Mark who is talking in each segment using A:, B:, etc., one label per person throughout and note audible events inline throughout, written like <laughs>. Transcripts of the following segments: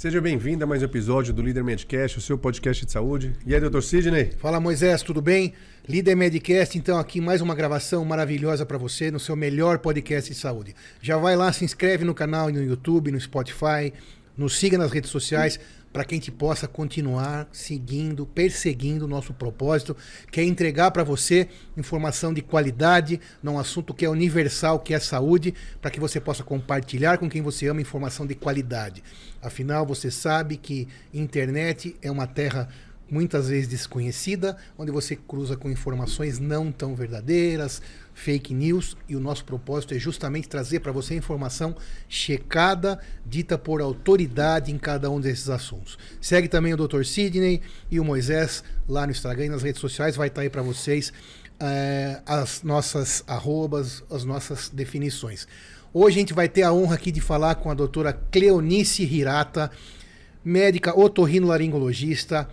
A: Seja bem-vindo a mais um episódio do Líder Medcast, o seu podcast de saúde. E aí, doutor Sidney?
B: Fala Moisés, tudo bem? Líder Medcast, então aqui mais uma gravação maravilhosa para você no seu melhor podcast de saúde. Já vai lá, se inscreve no canal no YouTube, no Spotify, nos siga nas redes sociais para que a gente possa continuar seguindo, perseguindo o nosso propósito, que é entregar para você informação de qualidade num assunto que é universal, que é saúde, para que você possa compartilhar com quem você ama informação de qualidade. Afinal, você sabe que internet é uma terra muitas vezes desconhecida, onde você cruza com informações não tão verdadeiras, fake news, e o nosso propósito é justamente trazer para você informação checada, dita por autoridade em cada um desses assuntos. Segue também o Dr. Sidney e o Moisés lá no Instagram e nas redes sociais, vai estar tá aí para vocês é, as nossas arrobas, as nossas definições. Hoje a gente vai ter a honra aqui de falar com a doutora Cleonice Hirata, médica otorrinolaringologista,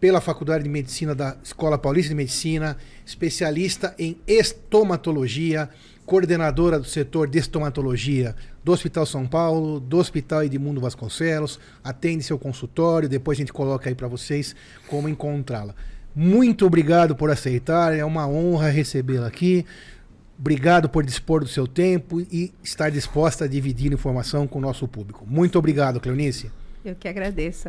B: pela Faculdade de Medicina da Escola Paulista de Medicina, especialista em estomatologia, coordenadora do setor de estomatologia do Hospital São Paulo, do Hospital Edmundo Vasconcelos, atende seu consultório, depois a gente coloca aí para vocês como encontrá-la. Muito obrigado por aceitar, é uma honra recebê-la aqui. Obrigado por dispor do seu tempo e estar disposta a dividir informação com o nosso público. Muito obrigado, Cleonice.
C: Eu que agradeço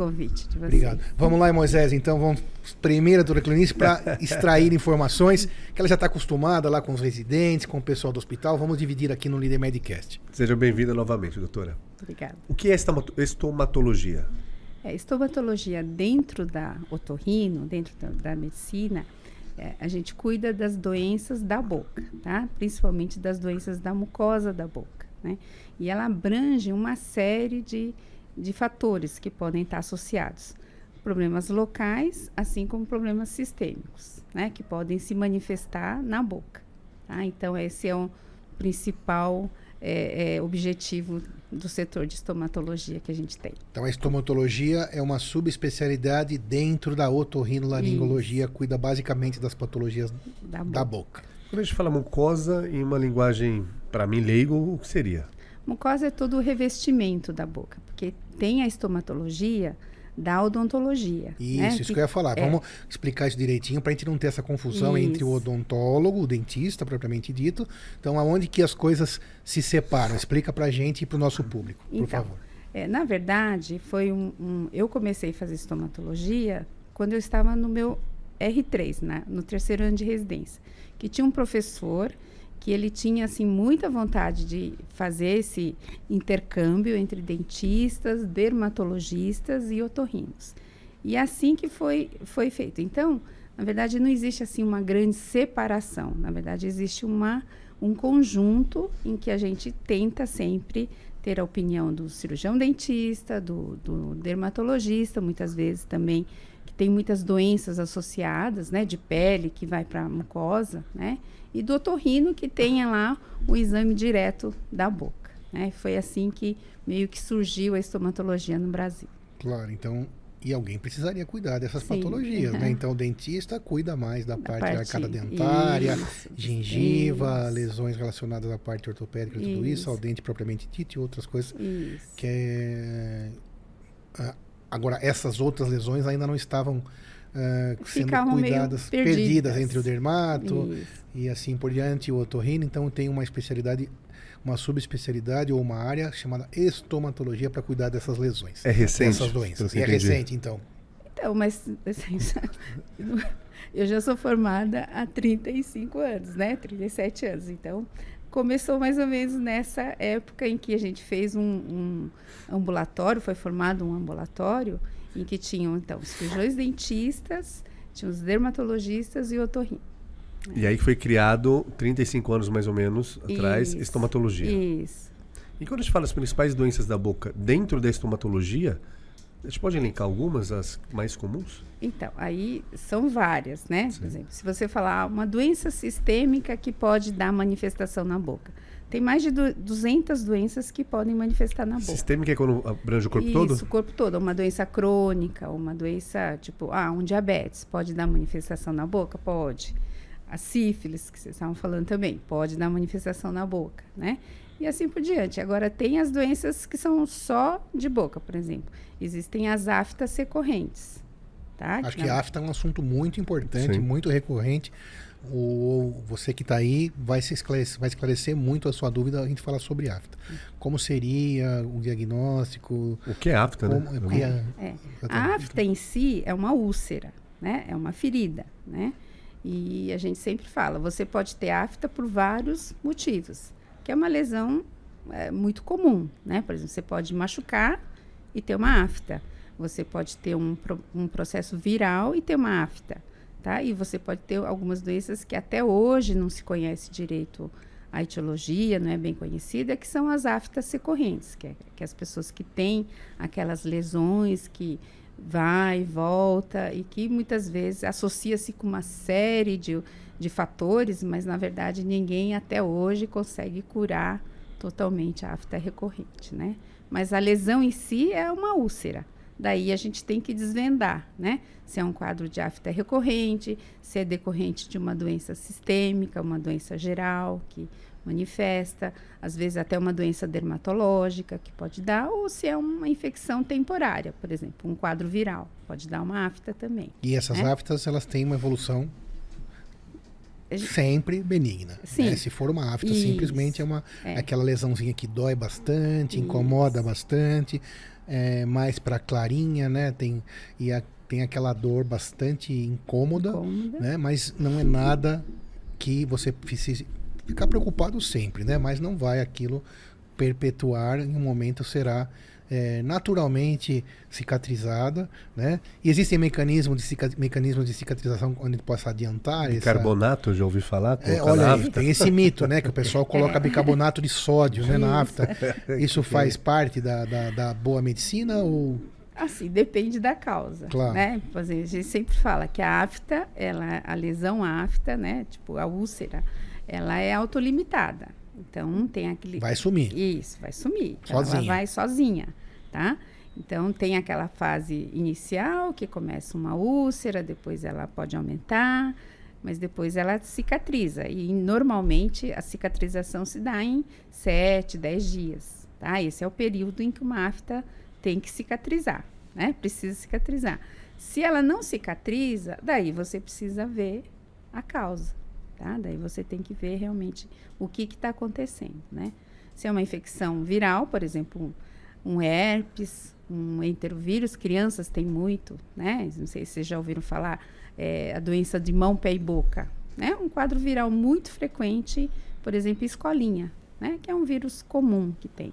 C: convite de vocês.
B: Obrigado. Vamos lá, Moisés, então vamos primeiro a doutora Cleonice para <laughs> extrair informações que ela já está acostumada lá com os residentes, com o pessoal do hospital. Vamos dividir aqui no Líder Medicast.
A: Seja bem-vinda novamente, doutora.
C: Obrigada.
A: O que é estomatologia?
C: É, estomatologia dentro da otorrino, dentro da, da medicina, é, a gente cuida das doenças da boca, tá? Principalmente das doenças da mucosa da boca, né? E ela abrange uma série de de fatores que podem estar associados. Problemas locais, assim como problemas sistêmicos, né, que podem se manifestar na boca. Tá? Então, esse é o principal é, é, objetivo do setor de estomatologia que a gente tem.
B: Então, a estomatologia é uma subespecialidade dentro da otorrinolaringologia, Isso. cuida basicamente das patologias da boca. da boca.
A: Quando a gente fala mucosa, em uma linguagem, para mim, leigo, o que seria?
C: Mucosa é todo o revestimento da boca, porque tem a estomatologia da odontologia.
B: Isso, né? isso que, que eu ia falar. É. Vamos explicar isso direitinho para a gente não ter essa confusão isso. entre o odontólogo, o dentista propriamente dito. Então, aonde que as coisas se separam? Explica para a gente e para o nosso público, por
C: então,
B: favor.
C: É, na verdade, foi um, um, eu comecei a fazer estomatologia quando eu estava no meu R3, né, no terceiro ano de residência, que tinha um professor que ele tinha assim muita vontade de fazer esse intercâmbio entre dentistas, dermatologistas e otorrinos. E assim que foi foi feito. Então, na verdade, não existe assim uma grande separação. Na verdade, existe uma um conjunto em que a gente tenta sempre ter a opinião do cirurgião dentista, do, do dermatologista, muitas vezes também tem muitas doenças associadas, né, de pele que vai para a mucosa, né? e do otorrino que tenha lá o exame direto da boca. Né? Foi assim que meio que surgiu a estomatologia no Brasil.
B: Claro, então e alguém precisaria cuidar dessas Sim, patologias, né? Então o dentista cuida mais da, da parte, parte da arcada dentária, isso, gengiva, isso. lesões relacionadas à parte ortopédica, tudo isso, isso ao dente propriamente dito e outras coisas.
C: Isso.
B: Que é... Agora essas outras lesões ainda não estavam uh, sendo cuidadas, perdidas. perdidas. entre o dermato, Isso e assim por diante, o otorrino. Então tem uma especialidade, uma subespecialidade ou uma área chamada estomatologia para cuidar dessas lesões.
A: É recente.
B: Dessas doenças. é recente, então.
C: Então, mas <laughs> assim, eu já sou formada há 35 anos, né? 37 anos. Então, começou mais ou menos nessa época em que a gente fez um, um ambulatório, foi formado um ambulatório em que tinham então os cirurgiões dentistas, tinham os dermatologistas e o otorrino.
A: E aí foi criado 35 anos mais ou menos atrás Isso. estomatologia.
C: Isso.
A: E quando a gente fala as principais doenças da boca dentro da estomatologia, a gente pode elencar algumas, as mais comuns?
C: Então, aí são várias, né? Sim. Por exemplo, se você falar uma doença sistêmica que pode dar manifestação na boca. Tem mais de 200 doenças que podem manifestar na boca.
A: Sistêmica é quando abrange o corpo
C: Isso,
A: todo?
C: Isso, o corpo todo. Uma doença crônica, uma doença, tipo, ah, um diabetes. Pode dar manifestação na boca? Pode A sífilis, que vocês estavam falando também, pode dar manifestação na boca, né? E assim por diante. Agora, tem as doenças que são só de boca, por exemplo. Existem as aftas recorrentes, tá?
B: Acho que a afta é um assunto muito importante,
A: Sim.
B: muito recorrente. O, você que está aí vai, se esclarecer, vai esclarecer muito a sua dúvida a gente falar sobre afta. Como seria o diagnóstico?
A: O que é afta, né?
B: Como, porque a-
C: É. A afta em si é uma úlcera, né? É uma ferida, né? E a gente sempre fala, você pode ter afta por vários motivos, que é uma lesão é, muito comum, né? Por exemplo, você pode machucar e ter uma afta. Você pode ter um, um processo viral e ter uma afta, tá? E você pode ter algumas doenças que até hoje não se conhece direito a etiologia, não é bem conhecida, que são as aftas recorrentes, que é que as pessoas que têm aquelas lesões que vai e volta e que muitas vezes associa-se com uma série de, de fatores, mas na verdade ninguém até hoje consegue curar totalmente a afta recorrente, né? Mas a lesão em si é uma úlcera. Daí a gente tem que desvendar, né? Se é um quadro de afta recorrente, se é decorrente de uma doença sistêmica, uma doença geral que manifesta, às vezes até uma doença dermatológica que pode dar, ou se é uma infecção temporária, por exemplo, um quadro viral, pode dar uma afta também.
B: E essas
C: É.
B: aftas, elas têm uma evolução
C: gente-
B: sempre benigna.
C: Sim.
B: né? Se for uma afta,
C: Isso.
B: simplesmente é uma
C: É.
B: aquela lesãozinha que dói bastante,
C: Isso.
B: incomoda bastante, é, mais para clarinha, né? Tem e a- tem aquela dor bastante incômoda,
C: Incômoda.
B: né? Mas não é nada que você precise ficar preocupado sempre, né? Mas não vai aquilo perpetuar, em um momento será é, naturalmente cicatrizada, né? E existem mecanismos de, cica- mecanismos de cicatrização onde possa adiantar essa...
A: Bicarbonato, já ouvi falar?
B: É, olha aí, tem esse mito, né? Que o pessoal coloca <laughs> bicarbonato de sódio né, na afta. <laughs> Isso faz parte da, da, da boa medicina ou...
C: Assim, depende da causa,
B: Claro.
C: né? Por exemplo, a gente sempre fala que a afta, ela, a lesão afta, né? Tipo, a úlcera, ela é autolimitada. Então, tem aquele...
B: Vai sumir.
C: Isso, vai sumir.
B: Sozinha.
C: Ela vai sozinha, tá? Então, tem aquela fase inicial, que começa uma úlcera, depois ela pode aumentar, mas depois ela cicatriza. E, normalmente, a cicatrização se dá em 7, 10 dias, tá? Esse é o período em que uma afta tem que cicatrizar, né? Precisa cicatrizar. Se ela não cicatriza, daí você precisa ver a causa, tá? Daí você tem que ver realmente o que está acontecendo, né? Se é uma infecção viral, por exemplo, um, herpes, um enterovírus, crianças têm muito, né? Não sei se vocês já ouviram falar, é, a doença de mão, pé e boca, né? Um quadro viral muito frequente, por exemplo, escolinha, né? Que é um vírus comum que tem,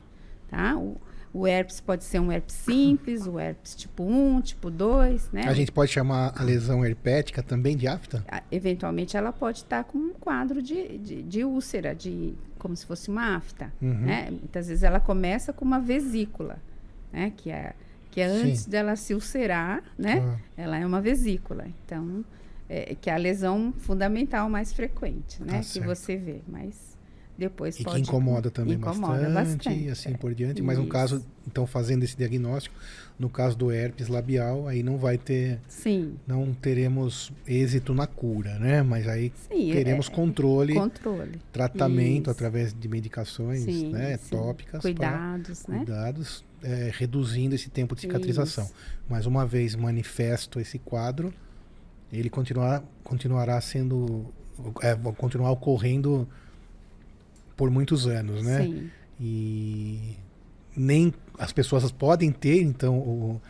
C: tá? O, o herpes pode ser um herpes simples, o herpes tipo 1, tipo 2, né?
B: A gente pode chamar a lesão herpética também de afta?
C: a- eventualmente ela pode estar com um quadro de, de, de úlcera, de como se fosse uma afta.
B: Uhum.
C: Né? Muitas vezes ela começa com uma vesícula, né? que é, que é
B: Sim.
C: antes dela se ulcerar, né?
B: Ah.
C: ela é uma vesícula. Então, é, que é a lesão fundamental mais frequente, né?
B: Tá
C: que
B: certo.
C: você vê. Mas depois
B: E
C: pode...
B: que incomoda também
C: incomoda
B: bastante, e assim
C: é.
B: por diante. Mas no
C: Isso.
B: caso, então fazendo esse diagnóstico, no caso do herpes labial, aí não vai ter,
C: Sim,
B: não teremos êxito na cura, né? Mas aí
C: sim.
B: teremos
C: é,
B: controle,
C: controle.
B: tratamento
C: Isso.
B: através de medicações,
C: Sim,
B: né? Tópicas,
C: Cuidados, né?
B: cuidados, é, reduzindo esse tempo de cicatrização.
C: Isso.
B: Mas uma vez manifesto esse quadro, ele continuar, continuará sendo, é, vai continuar ocorrendo por muitos anos, né?
C: Sim.
B: E nem as pessoas podem ter, então, o,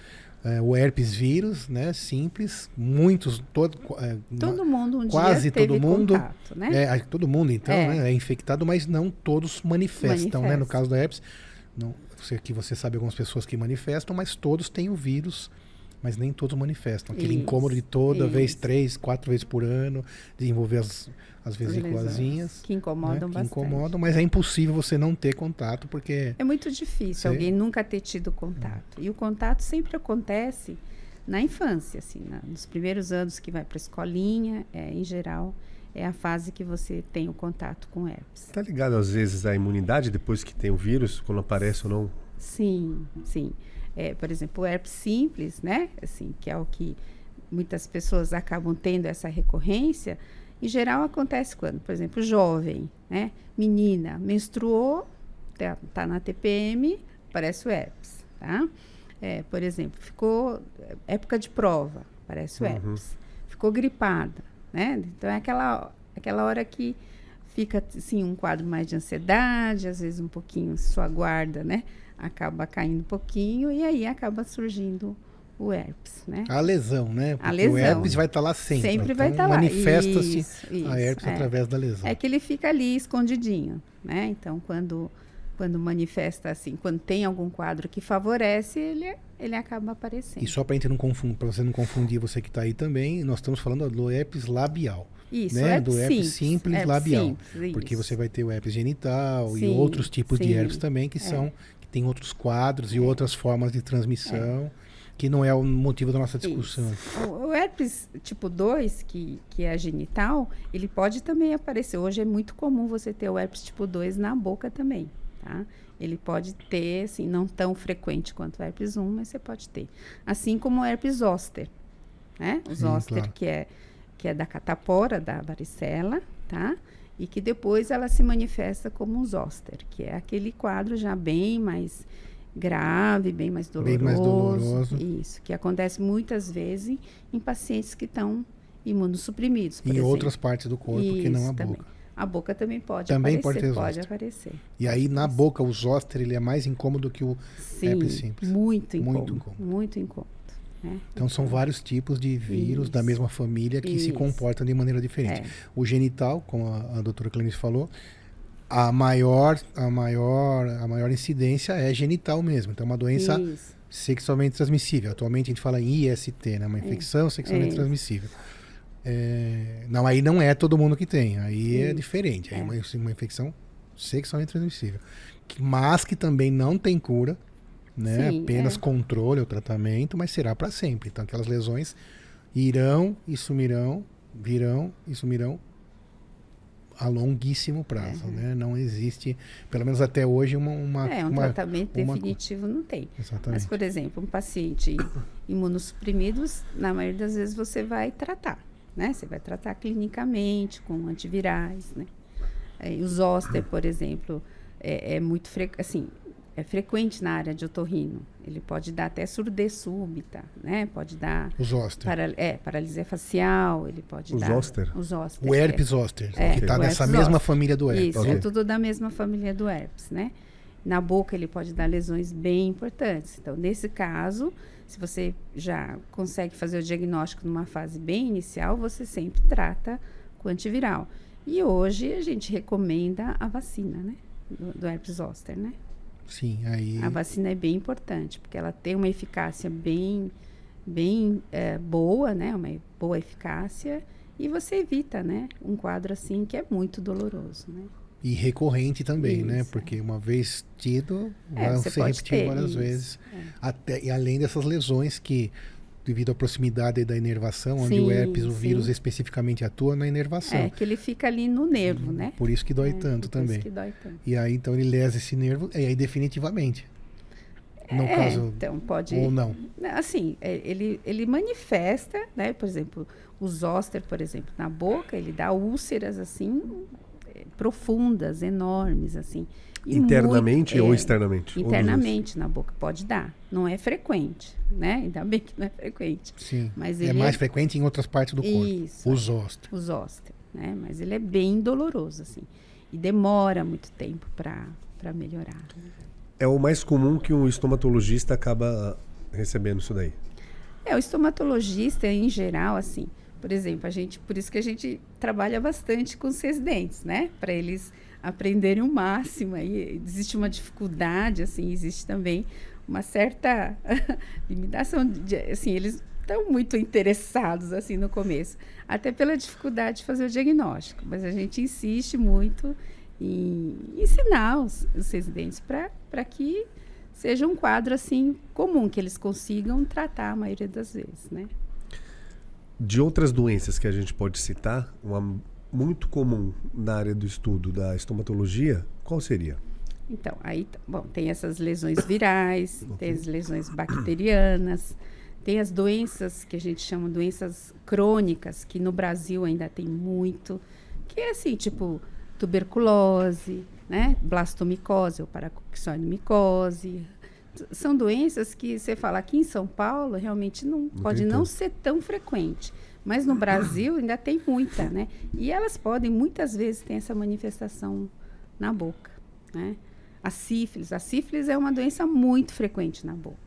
B: é, o herpes vírus, né? Simples, muitos, todo, é,
C: Todo mundo um
B: quase todo mundo,
C: contato, né?
B: é, todo mundo, então,
C: É.
B: né, é infectado, mas não todos manifestam, né? No caso da herpes, não, sei que você sabe algumas pessoas que manifestam, mas todos têm o vírus, mas nem todos manifestam. Aquele
C: Isso,
B: incômodo de toda vez,
C: isso.
B: três, quatro vezes por ano, desenvolver as, as
C: As
B: vesículazinhas.
C: Que
B: né,
C: incomodam
B: que
C: bastante.
B: incomodam, mas é impossível você não ter contato, porque
C: É muito difícil
B: Sim.
C: alguém nunca ter tido contato. E o contato sempre acontece na infância, assim, na- nos primeiros anos que vai para a escolinha, é, em geral, é a fase que você tem o contato com herpes.
A: Tá ligado às vezes à imunidade depois que tem o vírus, quando aparece ou não?
C: Sim, sim. É, por exemplo, o herpes simples, né? Assim, que é o que muitas pessoas acabam tendo essa recorrência, Em geral, acontece quando, por exemplo, jovem, né? Menina, menstruou, tá, tá na TPM, aparece o herpes, tá? É, por exemplo, ficou época de prova, aparece o
A: Uhum.
C: herpes. Ficou gripada, né? Então, é aquela, aquela hora que fica, assim, um quadro mais de ansiedade, às vezes um pouquinho sua guarda, né? Acaba caindo um pouquinho e aí acaba surgindo o herpes, né?
B: A lesão, né? Porque o
C: lesão.
B: herpes vai estar lá sempre.
C: Sempre vai
B: Então,
C: estar lá.
B: Manifesta-se a herpes
C: é.
B: através da lesão.
C: É que ele fica ali escondidinho, né? Então, quando, quando manifesta assim, quando tem algum quadro que favorece, ele, ele acaba aparecendo.
B: E só para não confundir, para você não confundir você que está aí também, nós estamos falando do herpes labial,
C: Isso,
B: né?
C: herpes
B: do herpes simples,
C: herpes
B: labial,
C: simples,
B: porque você vai ter o herpes genital e
C: Sim,
B: outros tipos de
C: sim,
B: herpes também que
C: é.
B: são tem outros quadros e outras formas de transmissão que não é o motivo da nossa discussão.
C: Isso. O, herpes tipo 2, que, que é genital, ele pode também aparecer. Hoje é muito comum você ter o herpes tipo 2 na boca também, tá? Ele pode ter, assim, não tão frequente quanto o herpes 1, mas você pode ter. Assim como o herpes zoster, né? O
B: Sim,
C: zoster,
B: claro.
C: que, é, que é da catapora, da varicela, tá? E que depois ela se manifesta como um zoster, que é aquele quadro já bem mais grave, bem mais doloroso.
B: Bem mais doloroso.
C: Isso, que acontece muitas vezes em, pacientes que estão imunossuprimidos,
B: Em
C: exemplo.
B: outras partes do corpo que não a
C: Isso, também.
B: boca.
C: A boca também pode
B: Também pode
C: aparecer.
B: ter
C: pode
B: zoster.
C: aparecer.
B: E aí na boca o zoster ele é mais incômodo que o
C: Sim,
B: simples.
C: muito
B: Muito
C: incômodo.
B: incômodo.
C: Muito incômodo. Né?
B: Então são vários tipos de vírus da
C: Isso.
B: mesma família que se
C: Isso.
B: comportam de maneira diferente.
C: É.
B: O genital, como a, a doutora Clarice falou, a maior, a maior, a maior incidência é genital mesmo. Então é uma doença
C: Isso.
B: sexualmente transmissível. Atualmente a gente fala em IST, né? Uma infecção sexualmente
C: É.
B: transmissível. É, Não, aí não é todo mundo que tem. Aí é
C: Isso.
B: diferente. Aí é
C: É.
B: uma, uma infecção sexualmente transmissível. Mas que também não tem cura, né?
C: Sim,
B: Apenas
C: é.
B: controle ou tratamento, mas será para sempre. Então aquelas lesões irão e sumirão, virão e sumirão a longuíssimo prazo, né? Não existe, pelo menos até hoje, uma... uma,
C: É, um
B: uma-
C: tratamento
B: uma-
C: definitivo não tem.
B: Exatamente.
C: Mas, por exemplo, um paciente <coughs> imunossuprimido, na maioria das vezes você vai tratar, né? Você vai tratar clinicamente com antivirais, né? É, e o zoster, por exemplo, é, é muito fre assim, é frequente na área de otorrino. Ele pode dar até surdez súbita, né? Pode dar
B: O zoster.
C: para, é, paralisia facial, ele pode
A: O
C: dar...
A: zoster?
C: O zoster.
B: O
C: é.
B: herpes zoster,
C: É,
B: que está nessa mesma
C: zoster.
B: família do herpes.
C: Isso,
A: Ok.
C: é tudo da mesma família do herpes, né? Na boca ele pode dar lesões bem importantes. Então, nesse caso, se você já consegue fazer o diagnóstico numa fase bem inicial, você sempre trata com antiviral. E hoje a gente recomenda a vacina, né? Do, do herpes zoster, né?
B: Sim, aí...
C: A vacina é bem importante, porque ela tem uma eficácia bem, bem eh, boa, né? Uma boa eficácia. E você evita, né? Um quadro assim que é muito doloroso, né?
B: E recorrente também, né?
C: Isso,
B: Porque uma vez tido,
C: É,
B: vai ser repetido várias
C: isso,
B: vezes.
C: é.
B: Até, e além dessas lesões que, devido à proximidade da inervação, onde o
C: Sim,
B: herpes, o
C: sim.
B: vírus especificamente atua na inervação.
C: É, que ele fica ali no nervo, né?
B: Por isso que dói
C: É,
B: tanto
C: por isso
B: também.
C: que dói tanto.
B: E aí, então, ele lesa esse nervo, e aí definitivamente. No
C: é,
B: caso,
C: então pode...
B: ou não.
C: Assim, é, ele, ele manifesta, né? Por exemplo, o zoster, por exemplo, na boca, ele dá úlceras, assim, é, profundas, enormes, assim. E
A: Internamente
C: muito-
A: ou
C: é,
A: externamente?
C: Internamente na boca, pode dar. Não é frequente, né? Ainda bem que não é frequente.
B: Sim.
C: Mas
B: é
C: ele
B: mais
C: é-
B: frequente em outras partes do corpo.
C: Isso.
B: O zoster.
C: o zoster, né? Mas ele é bem doloroso, assim. E demora muito tempo para melhorar.
A: É o mais comum que um estomatologista acaba recebendo isso daí.
C: É, o estomatologista, em geral, assim, por exemplo, a gente, por isso que a gente trabalha bastante com os residentes, né? Para eles aprenderem o máximo. Aí existe uma dificuldade, assim, existe também uma certa <laughs> limitação, de, assim, eles estão muito interessados, assim, no começo, até pela dificuldade de fazer o diagnóstico, mas a gente insiste muito em ensinar os, os residentes para que seja um quadro, assim, comum, que eles consigam tratar a maioria das vezes, né?
A: De outras doenças que a gente pode citar, uma muito comum na área do estudo da estomatologia, qual seria?
C: Então, aí, bom, tem essas lesões virais, tem as lesões bacterianas, Tem as doenças que a gente chama doenças crônicas, que no Brasil ainda tem muito, que é assim, tipo tuberculose, né? Blastomicose ou paracoxoidomicose. São doenças que você fala aqui em São Paulo, realmente não,
A: Não
C: pode não
A: tanto.
C: ser tão frequente. Mas no Brasil ainda tem muita, né? E elas podem, muitas vezes, ter essa manifestação na boca, né? A sífilis. A sífilis é uma doença muito frequente na boca.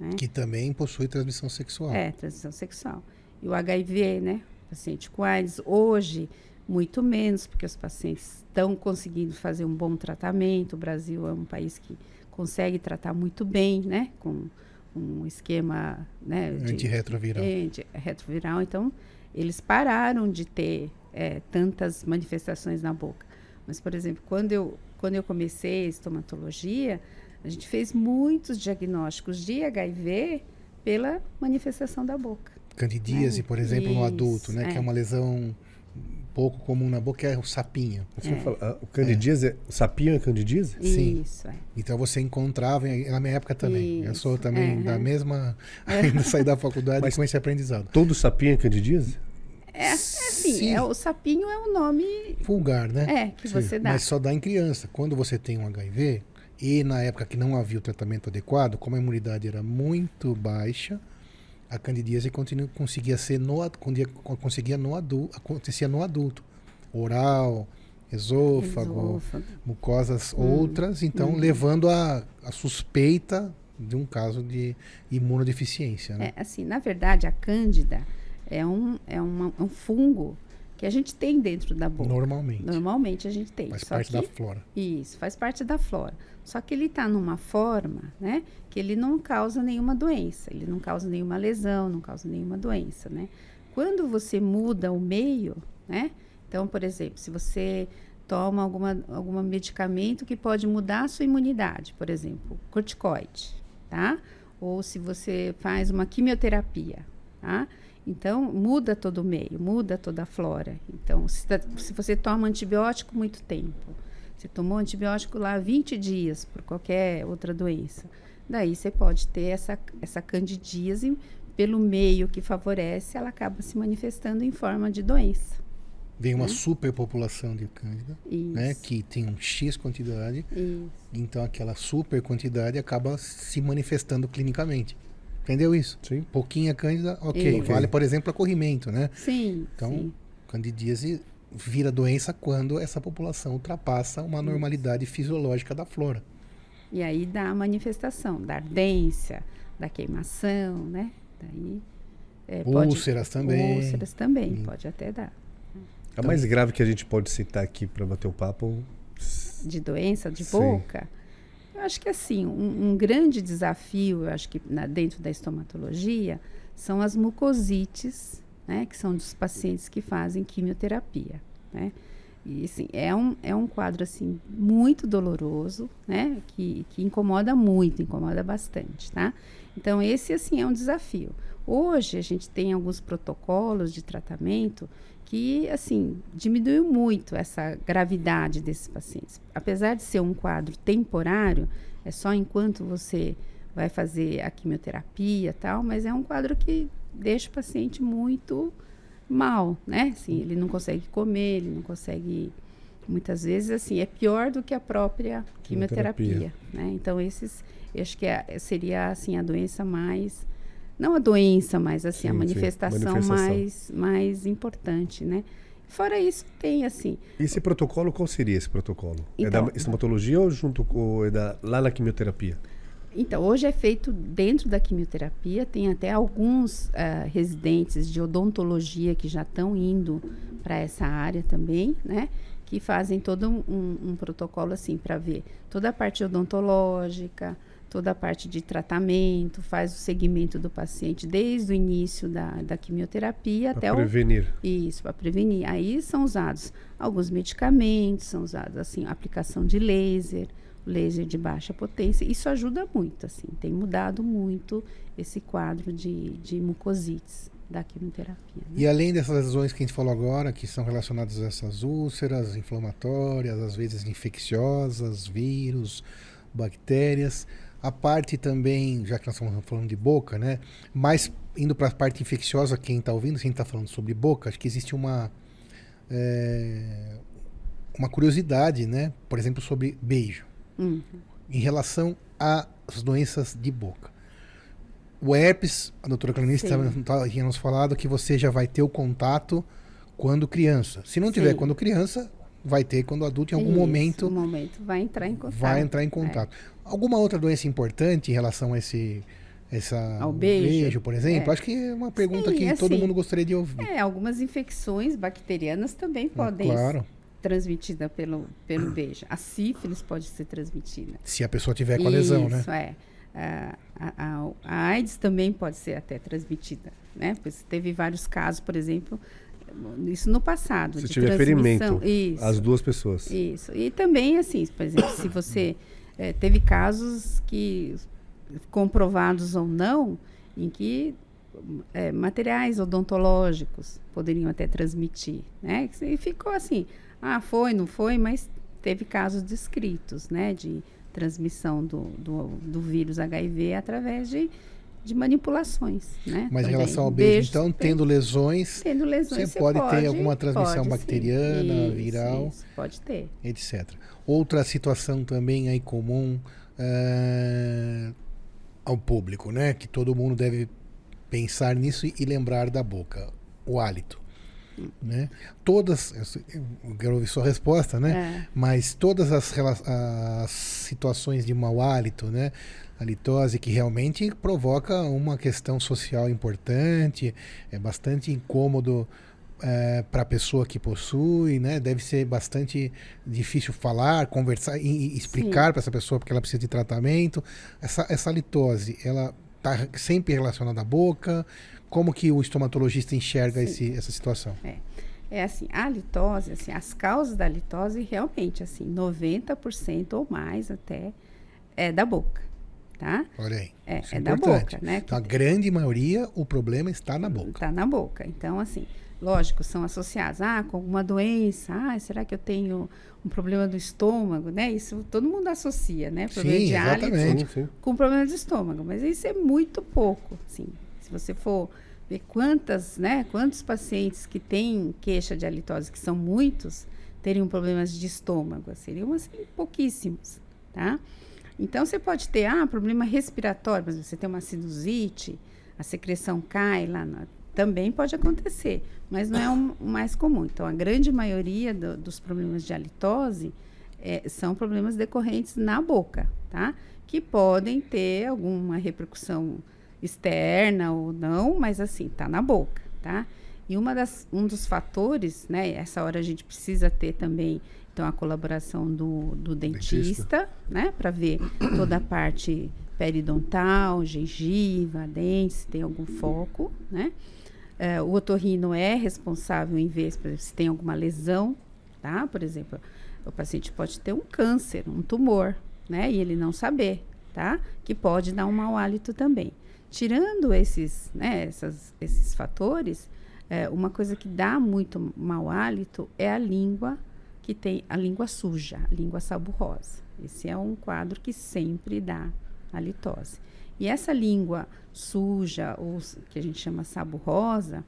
C: Né?
B: Que também possui transmissão sexual.
C: É, transmissão sexual. E o HIV, né? Paciente com AIDS, hoje, muito menos, porque os pacientes estão conseguindo fazer um bom tratamento. O Brasil é um país que consegue tratar muito bem, né? Com um esquema né, de
B: Antirretroviral.
C: anti- retroviral. Então, eles pararam de ter é, tantas manifestações na boca. Mas, por exemplo, quando eu, quando eu comecei a estomatologia, a gente fez muitos diagnósticos de HIV pela manifestação da boca.
B: Candidíase,
C: É,
B: por exemplo, no
C: isso,
B: adulto, né? Que é
C: é.
B: uma lesão pouco comum na boca, é o sapinho.
A: Você fala, ah, o candidíase, é. o sapinho é candidíase?
B: Sim.
C: Isso, é.
B: Então você encontrava, na minha época também. Eu sou
C: Isso,
B: também
C: é,
B: da
C: é.
B: mesma. <laughs> Ainda saí da faculdade
A: Mas-
B: com esse aprendizado.
A: Todo sapinho é candidíase?
C: É, é assim,
B: Sim.
C: é, o sapinho é o nome
B: Vulgar, né?
C: é, que você dá.
B: Mas só dá em criança. Quando você tem um HIV, e na época que não havia o tratamento adequado, como a imunidade era muito baixa, a candidíase continu- conseguia ser no, conseguia- no adulto, acontecia no adulto. Oral, esôfago,
C: Esôfago.
B: mucosas
C: Hum.
B: outras, então levando a, a suspeita de um caso de imunodeficiência, né?
C: É, assim, na verdade, a cândida é um, é uma- um fungo que a gente tem dentro da boca.
B: Normalmente.
C: Normalmente a gente tem.
B: Faz parte
C: que,
B: da flora.
C: Isso, faz parte da flora. Só que ele está numa forma, né, que ele não causa nenhuma doença, ele não causa nenhuma lesão, não causa nenhuma doença, né? Quando você muda o meio, né? Então, por exemplo, se você toma alguma algum medicamento que pode mudar a sua imunidade, por exemplo, corticoide, tá? Ou se você faz uma quimioterapia, tá? Então, muda todo o meio, muda toda a flora. Então, se, tá- se você toma antibiótico muito tempo, você tomou antibiótico lá 20 dias por qualquer outra doença, daí você pode ter essa, essa candidíase pelo meio que favorece, ela acaba se manifestando em forma de doença.
B: Vem uma superpopulação de cândida,
C: Isso.
B: né? Que tem um X quantidade,
C: Isso.
B: então aquela super quantidade acaba se manifestando clinicamente. Entendeu isso?
A: Sim.
B: Pouquinha cândida, ok.
C: Isso.
B: Vale, por exemplo, a corrimento, né?
C: Sim,
B: Então,
C: sim.
B: candidíase vira doença quando essa população ultrapassa uma normalidade fisiológica da flora.
C: E aí dá a manifestação da ardência, da queimação, né? Daí, é,
B: Úlceras também.
C: Úlceras também,
B: Hum.
C: pode até dar.
A: A mais grave que a gente pode citar aqui para bater o papo.
C: de doença de
A: Sim.
C: boca, eu acho que assim, um, um grande desafio, eu acho que na- dentro da estomatologia, são as mucosites, né, que são dos pacientes que fazem quimioterapia, né? E assim, é um, é um quadro assim muito doloroso, né, que, que incomoda muito, incomoda bastante, tá? Então esse assim é um desafio. Hoje a gente tem alguns protocolos de tratamento que assim diminuiu muito essa gravidade desses pacientes. Apesar de ser um quadro temporário, é só enquanto você vai fazer a quimioterapia tal, mas é um quadro que deixa o paciente muito mal, né? Assim, ele não consegue comer, ele não consegue muitas vezes assim, é pior do que a própria quimioterapia,
A: Quimioterapia.
C: né? Então esses, acho que é- seria assim a doença mais não a doença, mas assim
A: Sim,
C: a manifestação,
A: manifestação.
C: mais mais importante, né? Fora isso, tem assim,
A: Esse protocolo, qual seria esse protocolo? é
C: Então-
A: da estomatologia ou junto com é da, lá na quimioterapia?
C: Então, hoje é feito dentro da quimioterapia, tem até alguns ah, residentes de odontologia que já estão indo para essa área também, né? Que fazem todo um, um- um protocolo assim para ver toda a parte odontológica, toda a parte de tratamento, faz o segmento do paciente desde o início da, da quimioterapia até
A: Para
C: o
A: prevenir.
C: isso, para prevenir. Aí são usados alguns medicamentos, são usados assim, aplicação de laser, laser de baixa potência. Isso ajuda muito, assim, tem mudado muito esse quadro de, de mucosites da quimioterapia. né?
B: E além dessas lesões que a gente falou agora, que são relacionadas a essas úlceras inflamatórias, às vezes infecciosas, vírus, bactérias, a parte também, já que nós estamos falando de boca, né, mais indo para a parte infecciosa, quem está ouvindo, quem está falando sobre boca, acho que existe uma é, uma curiosidade, né? Por exemplo, sobre beijo,
C: Hum.
B: em relação às doenças de boca. O herpes, a doutora Clarice tá- tinha nos falado que você já vai ter o contato quando criança. Se não tiver
C: Sim.
B: quando criança, vai ter quando adulto, em algum
C: Isso,
B: momento
C: momento vai entrar em contato.
B: vai entrar em contato. Alguma outra doença importante em relação a esse essa
C: Ao beijo?
B: por exemplo?
C: É.
B: Acho que é uma pergunta
C: Sim,
B: que todo
C: assim,
B: mundo gostaria de ouvir.
C: É, algumas infecções bacterianas também podem
B: Hum, claro.
C: Ser transmitidas pelo, pelo beijo. A sífilis pode ser transmitida.
B: Se a pessoa tiver com a lesão, né?
C: Isso, é. A, a, a- AIDS também pode ser até transmitida, né? Pois teve vários casos, por exemplo, isso no passado.
A: Se tiver ferimento,
C: Isso.
A: as duas pessoas.
C: Isso. E também, assim, por exemplo, se você eh, teve casos que, comprovados ou não, em que eh, materiais odontológicos poderiam até transmitir, né? E ficou assim, ah, foi, não foi, mas teve casos descritos, né, de transmissão do, do, do vírus HIV através de, de manipulações, né?
B: Mas em
C: também.
B: relação ao beijo,
C: Beijos,
B: então, tendo lesões,
C: tendo lesões,
B: você pode ter alguma transmissão
C: pode,
B: bacteriana,
C: Isso,
B: viral.
C: isso, pode ter.
B: etc. Outra situação também aí comum eh, ao público, né? Que todo mundo deve pensar nisso e lembrar da boca, o hálito. Né? Todas, eu quero ouvir sua resposta, né?
C: É.
B: Mas todas as, as situações de mau hálito, né? A litose que realmente provoca uma questão social importante, é bastante incômodo para a pessoa que possui, né? Deve ser bastante difícil falar, conversar e, e explicar para essa pessoa porque ela precisa de tratamento. Essa, essa litose, ela está sempre relacionada à boca? Como que o estomatologista enxerga
C: Sim.
B: esse, essa situação?
C: É assim, a litose, assim, as causas da litose realmente, assim, 90% ou mais até é da boca, tá?
B: Olha aí.
C: É, é
B: é
C: da boca, né?
B: Então, a grande maioria, o problema está na boca.
C: Tá na boca. Então, assim, lógico, são associados, ah, com alguma doença, ah, será que eu tenho um problema do estômago, né? Isso todo mundo associa, né? Problema
B: Sim,
C: de hálito.
A: Sim, sim.
C: com problema de estômago, mas isso é muito pouco, assim. Se você for ver quantas, né, quantos pacientes que têm queixa de halitose, que são muitos, teriam problemas de estômago, seriam assim pouquíssimos, tá? Então você pode ter ah, problema respiratório, mas você tem uma sinusite, a secreção cai lá, na- também pode acontecer, mas não é o mais comum. Então a grande maioria do- dos problemas de halitose é, são problemas decorrentes na boca, tá? Que podem ter alguma repercussão externa ou não, mas assim, tá na boca, tá? E uma das, um dos fatores, né? Essa hora a gente precisa ter também, então, a colaboração do, do
A: Dentista.
C: dentista, né? Para ver toda a parte periodontal, gengiva, dente, se tem algum foco, né? É, o otorrino é responsável em por exemplo, se tem alguma lesão, tá? Por exemplo, o paciente pode ter um câncer, um tumor, né? E ele não saber, tá? Que pode dar um mau hálito também. Tirando esses, né, essas, esses fatores, é, uma coisa que dá muito mau hálito é a língua que tem a língua suja, a língua saburrosa. Esse é um quadro que sempre dá halitose. E essa língua suja, ou que a gente chama saburrosa,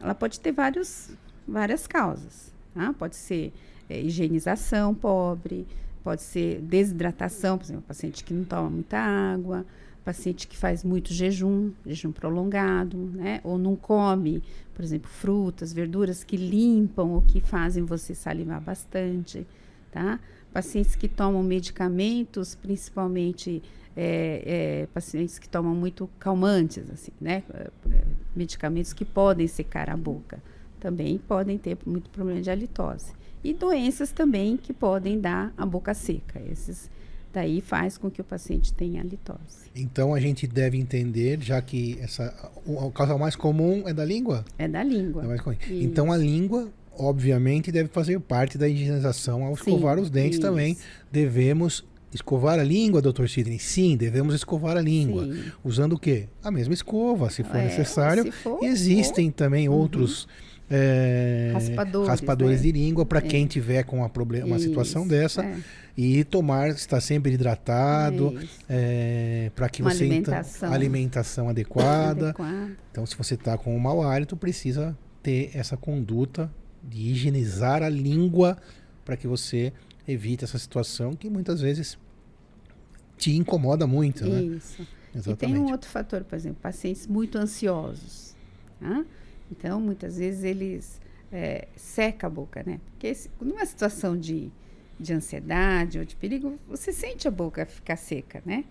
C: ela pode ter vários, várias causas. Tá? Pode ser eh, higienização pobre, pode ser desidratação, por exemplo, paciente que não toma muita água, paciente que faz muito jejum, jejum prolongado, né? Ou não come, por exemplo, frutas, verduras que limpam ou que fazem você salivar bastante, tá? Pacientes que tomam medicamentos, principalmente é, é, pacientes que tomam muito calmantes, assim, né? É, Medicamentos que podem secar a boca, também podem ter muito problema de halitose. E doenças também que podem dar a boca seca. Esses daí faz com que o paciente tenha halitose.
B: Então a gente deve entender, já que essa o, a causa mais comum é da língua.
C: É da língua.
B: É. Então a língua, obviamente, deve fazer parte da higienização ao
C: Sim,
B: escovar os dentes
C: isso.
B: também. Devemos escovar a língua, doutor Sidney? Sim, devemos escovar a língua.
C: Sim.
B: Usando o quê? A mesma escova, se for
C: É,
B: necessário.
C: se for,
B: existem também
C: Uhum.
B: outros é,
C: Raspadores,
B: raspadores
C: né?
B: de língua para
C: É.
B: quem tiver com uma, proble- uma situação
C: Isso,
B: dessa
C: é.
B: e tomar, estar sempre hidratado,
C: Isso.
B: para que
C: Uma
B: você então-
C: alimentação.
B: alimentação adequada. Então, se você está com um mau hálito, precisa ter essa conduta de higienizar a língua para que você evite essa situação que muitas vezes te incomoda muito, né?
C: Isso. E tem um outro fator, por exemplo, pacientes muito ansiosos. tá? Então, muitas vezes eles é, seca a boca, né? Porque se- numa situação de, de ansiedade ou de perigo, você sente a boca ficar seca, né?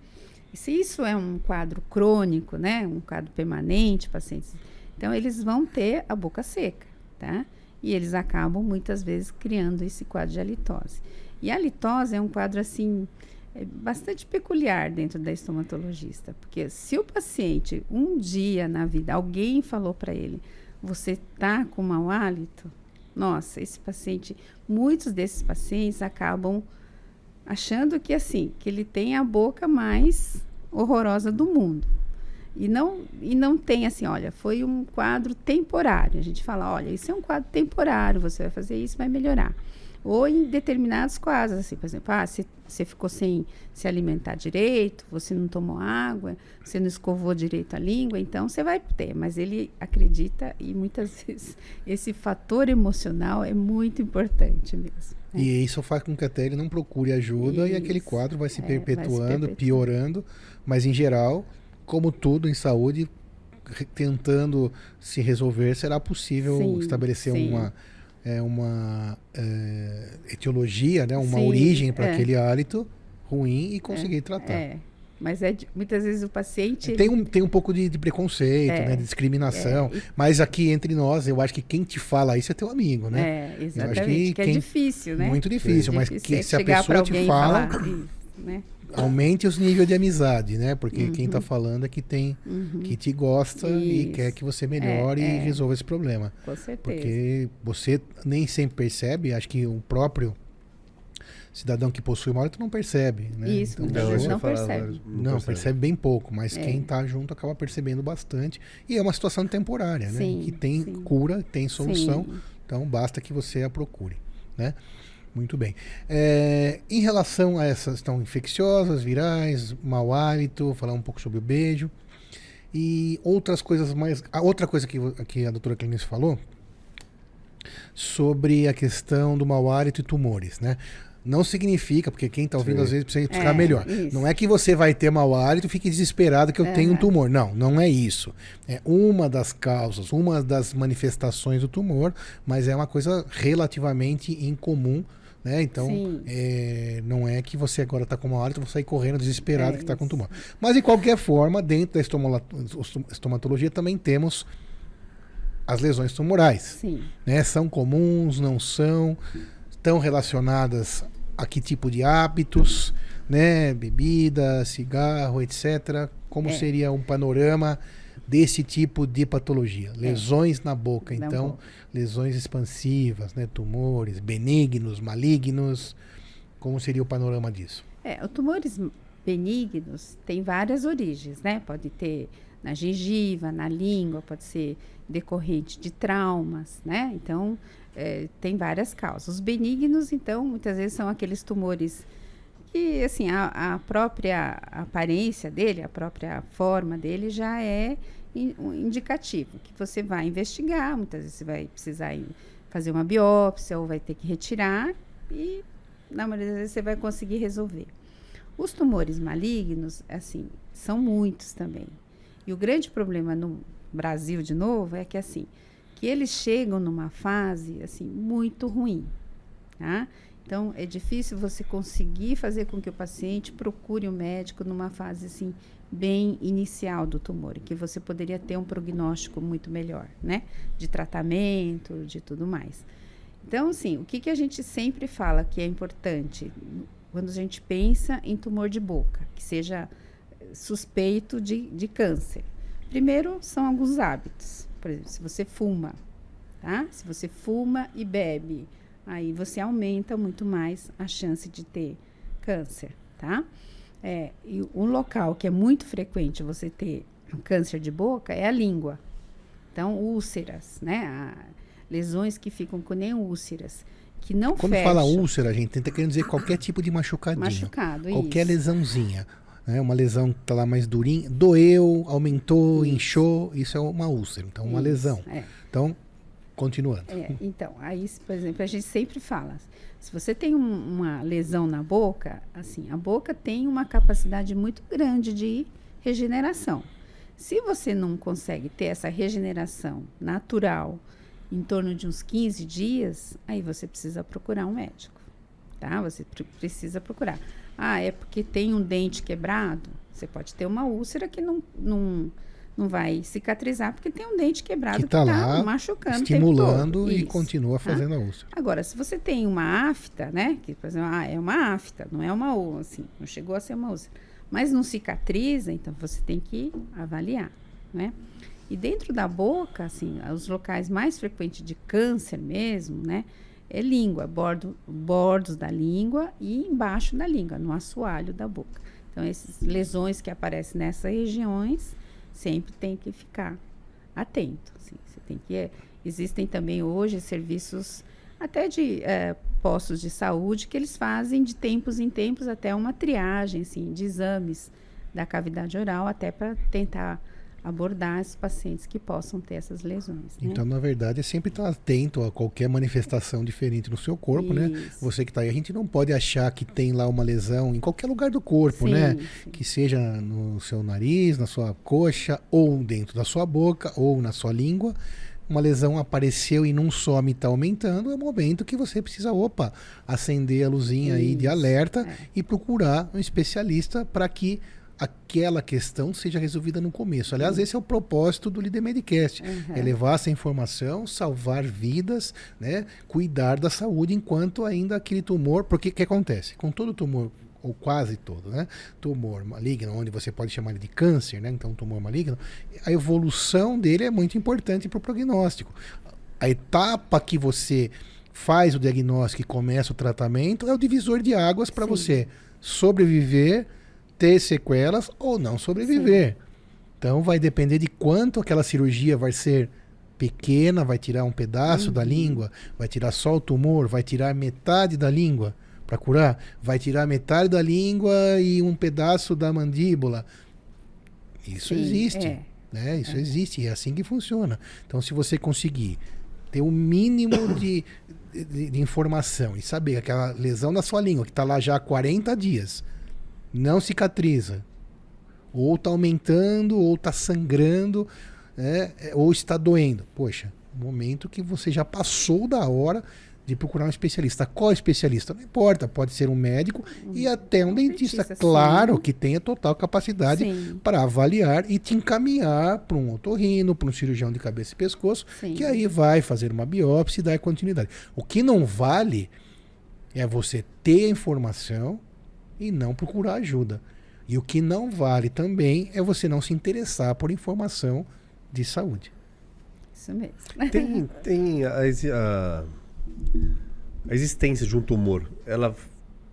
C: E se isso é um quadro crônico, né? Um quadro permanente, pacientes, então eles vão ter a boca seca, tá? E eles acabam muitas vezes criando esse quadro de halitose. E a halitose é um quadro assim é bastante peculiar dentro da estomatologista, porque se o paciente um dia na vida alguém falou para ele, você tá com mau hálito, nossa, esse paciente, muitos desses pacientes acabam achando que assim, que ele tem a boca mais horrorosa do mundo. E não, e não tem assim, olha, foi um quadro temporário. A gente fala, olha, isso é um quadro temporário, você vai fazer isso, vai melhorar. Ou em determinados quadros, assim, por exemplo, ah, você, você ficou sem se alimentar direito, você não tomou água, você não escovou direito a língua, então você vai ter. Mas ele acredita e muitas <laughs> vezes esse fator emocional é muito importante mesmo. né?
B: E isso faz com que até ele não procure ajuda e aquele
C: Isso.
B: quadro vai se
C: É, vai se
B: perpetuando,
C: perpetuando.
B: piorando. Mas em geral, como tudo em saúde, tentando se resolver, será possível
C: Sim,
B: estabelecer
C: sim.
B: uma, é, uma é, etiologia, né? uma
C: Sim,
B: origem para
C: é.
B: aquele hálito ruim e conseguir tratar.
C: É, mas é muitas vezes o paciente
B: Tem um, tem um pouco de, de preconceito,
C: É,
B: né? De discriminação.
C: é, e-
B: Mas aqui entre nós, eu acho que quem te fala isso é teu amigo, né?
C: É, exatamente. Que, é
B: quem-
C: difícil, né?
B: Muito difícil, mas
C: Difícil
B: que, se a pessoa te fala,
C: falar isso, né?
B: Aumente os níveis de amizade, né? Porque quem tá falando é que tem, que te gosta e
C: Uhum. Isso.
B: quer que você melhore
C: É,
B: e
C: é.
B: resolva esse problema.
C: Com certeza.
B: Porque você nem sempre percebe, acho que o próprio cidadão que possui uma hálito não percebe, né?
C: Isso,
B: Então,
C: muitas
A: Não,
C: não
A: fala,
C: percebe.
B: não, percebe. bem pouco, mas
C: É.
B: quem tá junto acaba percebendo bastante. E é uma situação temporária, né?
C: Sim,
B: Que tem
C: sim.
B: cura, tem solução.
C: Sim.
B: Então basta que você a procure, né? Muito bem. É, em relação a essas estão infecciosas, virais, mau hálito, falar um pouco sobre o beijo e outras coisas mais. A outra coisa que, que a doutora Clenice falou sobre a questão do mau hálito e tumores, né? Não significa, porque quem está ouvindo
A: Sim.
B: às vezes precisa explicar
C: É,
B: melhor.
C: isso.
B: Não é que você vai ter mau hálito e fique desesperado que eu tenho um tumor. Não, não é isso. É uma das causas, uma das manifestações do tumor, mas é uma coisa relativamente incomum. Né? Então, é, não é que você agora está com mau hálito e vai sair correndo desesperado
C: É
B: que está com tumor. Mas, de qualquer forma, dentro da estomatologia também temos as lesões tumorais
C: Sim.
B: né? São comuns, não são, estão relacionadas a que tipo de hábitos, né? Bebida, cigarro, etc. Como
C: É.
B: seria um panorama desse tipo de patologia? Lesões na boca,
C: Na
B: então, lesões expansivas, né? Tumores benignos, malignos. Como seria o panorama disso?
C: É, os tumores benignos têm várias origens, né? Pode ter na gengiva, na língua, pode ser decorrente de traumas, né? Então, é, tem várias causas. Os benignos, então, muitas vezes são aqueles tumores que, assim, a, a própria aparência dele, a própria forma dele já é um indicativo, que você vai investigar, muitas vezes você vai precisar fazer uma biópsia ou vai ter que retirar e, na maioria das vezes, você vai conseguir resolver. Os tumores malignos, assim, são muitos também. E o grande problema no Brasil, de novo, é que assim, que eles chegam numa fase assim muito ruim, tá? Então é difícil você conseguir fazer com que o paciente procure o médico numa fase assim bem inicial do tumor, que você poderia ter um prognóstico muito melhor, né? De tratamento, de tudo mais. Então, assim, o que, que a gente sempre fala que é importante quando a gente pensa em tumor de boca, que seja suspeito de, de câncer? Primeiro, são alguns hábitos. Por exemplo, se você fuma, tá? Se você fuma e bebe, aí você aumenta muito mais a chance de ter câncer, tá? É, e um local que é muito frequente você ter câncer de boca é a língua. Então, úlceras, né? A- lesões que ficam com nem úlceras, que não
B: Quando
C: fecham.
B: fala úlcera, a gente tenta querer dizer qualquer tipo de machucadinho.
C: Machucado,
B: Qualquer
C: isso.
B: lesãozinha. Né? Uma lesão que tá lá mais durinha, doeu, aumentou, inchou, isso é uma úlcera, então uma
C: Isso,
B: lesão.
C: É.
B: Então, continuando.
C: É, então, aí, por exemplo, a gente sempre fala, se você tem um- uma lesão na boca, assim, a boca tem uma capacidade muito grande de regeneração. Se você não consegue ter essa regeneração natural em torno de uns 15 dias, aí você precisa procurar um médico, tá? Você pre- precisa procurar. Ah, é porque tem um dente quebrado? Você pode ter uma úlcera que não, não, não vai cicatrizar porque tem um dente quebrado
B: Que
C: que
B: tá
C: está
B: lá
C: machucando
B: Estimulando e
C: Isso.
B: continua fazendo a úlcera.
C: Agora, se você tem uma afta, né? Que, por exemplo, ah, é uma afta, não é uma úlcera, assim, não chegou a ser uma úlcera. Mas não cicatriza, então você tem que avaliar, né? E dentro da boca, assim, os locais mais frequentes de câncer mesmo, né? É língua, bordo, bordos da língua e embaixo da língua, no assoalho da boca. Então, essas lesões que aparecem nessas regiões, sempre tem que ficar atento. Assim, você tem que é, existem também hoje serviços até de eh, postos de saúde que eles fazem de tempos em tempos até uma triagem assim, de exames da cavidade oral até para tentar abordar os pacientes que possam ter essas lesões. né?
B: Então, na verdade, é sempre estar atento a qualquer manifestação diferente no seu corpo, né?
C: Isso.
B: Você que está aí, a gente não pode achar que tem lá uma lesão em qualquer lugar do corpo,
C: Sim,
B: né?
C: sim.
B: Que seja no seu nariz, na sua coxa, ou dentro da sua boca, ou na sua língua. Uma lesão apareceu e não some e está aumentando, é o momento que você precisa, opa, acender a luzinha aí de
C: Isso,
B: alerta
C: é.
B: e procurar um especialista para que aquela questão seja resolvida no começo. Aliás, esse é o propósito do Líder Medicast.
C: Uhum.
B: É levar essa informação, salvar vidas, né? cuidar da saúde enquanto ainda aquele tumor. Porque o que acontece? Com todo tumor, ou quase todo, né? Tumor maligno, onde você pode chamar de câncer, né? Então, tumor maligno, a evolução dele é muito importante para o prognóstico. A etapa que você faz o diagnóstico e começa o tratamento é o divisor de águas para você sobreviver, ter sequelas ou não sobreviver. Então vai depender de quanto aquela cirurgia vai ser pequena, vai tirar um pedaço da língua, vai tirar só o tumor, vai tirar metade da língua para curar, vai tirar metade da língua e um pedaço da mandíbula. Isso
C: Sim,
B: existe.
C: é.
B: Né? Isso existe, é assim que funciona. Então, se você conseguir ter o mínimo <coughs> de, de, de informação e saber que aquela lesão na sua língua, que está lá já há 40 dias, não cicatriza, ou está aumentando, ou está sangrando, né? É, ou está doendo. Poxa, momento que você já passou da hora de procurar um especialista. Qual especialista? Não importa, pode ser um médico e até um dentista,
C: dentista,
B: claro,
C: sim.
B: que tenha total capacidade
C: Sim.
B: para avaliar e te encaminhar para um otorrino, para um cirurgião de cabeça e pescoço,
C: Sim.
B: que aí vai fazer uma biópsia e dar continuidade. O que não vale é você ter a informação e não procurar ajuda. E o que não vale também é você não se interessar por informação de saúde.
C: Isso mesmo. <laughs>
A: Tem, tem a, a- a existência de um tumor, ela